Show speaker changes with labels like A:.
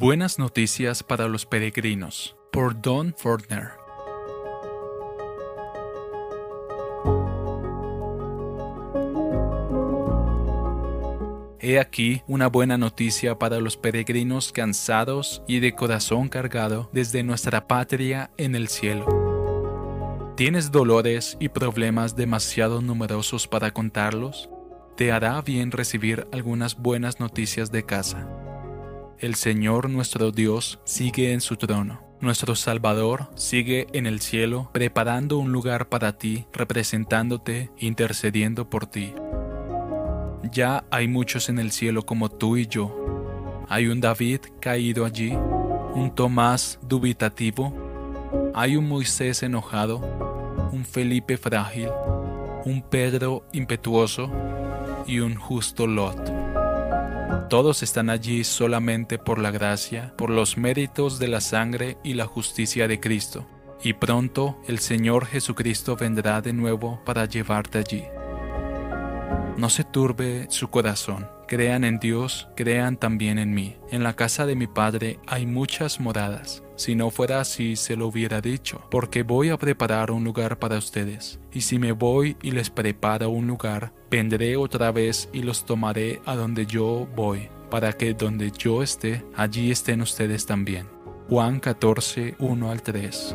A: Buenas noticias para los peregrinos por Don Fortner. He aquí una buena noticia para los peregrinos cansados y de corazón cargado desde nuestra patria en el cielo. ¿Tienes dolores y problemas demasiado numerosos para contarlos? Te hará bien recibir algunas buenas noticias de casa. El Señor nuestro Dios sigue en su trono. Nuestro Salvador sigue en el cielo, preparando un lugar para ti, representándote, intercediendo por ti. Ya hay muchos en el cielo como tú y yo. Hay un David caído allí, un Tomás dubitativo, hay un Moisés enojado, un Felipe frágil, un Pedro impetuoso y un justo Lot. Todos están allí solamente por la gracia, por los méritos de la sangre y la justicia de Cristo. Y pronto el Señor Jesucristo vendrá de nuevo para llevarte allí. No se turbe su corazón. Crean en Dios, crean también en mí. En la casa de mi Padre hay muchas moradas. Si no fuera así, se lo hubiera dicho, porque voy a preparar un lugar para ustedes. Y si me voy y les preparo un lugar, vendré otra vez y los tomaré a donde yo voy, para que donde yo esté, allí estén ustedes también. Juan 14, 1 al 3.